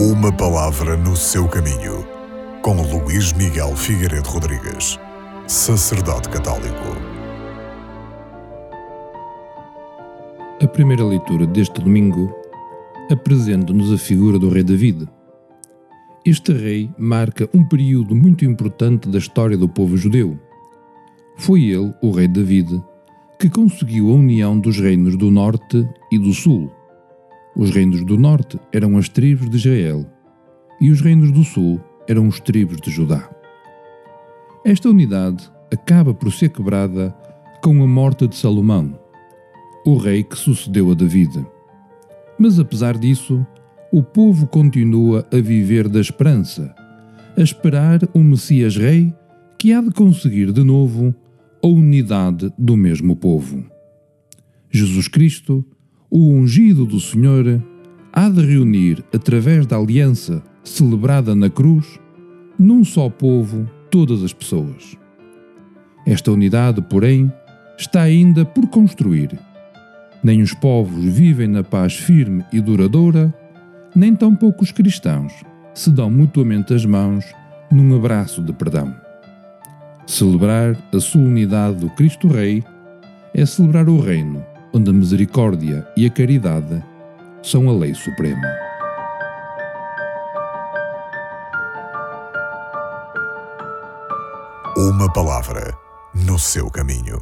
Uma palavra no seu caminho, com Luís Miguel Figueiredo Rodrigues, sacerdote católico. A primeira leitura deste domingo apresenta-nos a figura do rei David. Este rei marca um período muito importante da história do povo judeu. Foi ele, o rei David, que conseguiu a união dos reinos do norte e do sul os reinos do norte eram as tribos de Israel e os reinos do sul eram os tribos de Judá. Esta unidade acaba por ser quebrada com a morte de Salomão, o rei que sucedeu a David. Mas apesar disso, o povo continua a viver da esperança, a esperar um Messias Rei que há de conseguir de novo a unidade do mesmo povo. Jesus Cristo o ungido do Senhor há de reunir, através da aliança celebrada na cruz, num só povo todas as pessoas. Esta unidade, porém, está ainda por construir. Nem os povos vivem na paz firme e duradoura, nem tampouco os cristãos se dão mutuamente as mãos num abraço de perdão. Celebrar a solenidade do Cristo Rei é celebrar o reino onde a misericórdia e a caridade são a lei suprema. Uma palavra no seu caminho.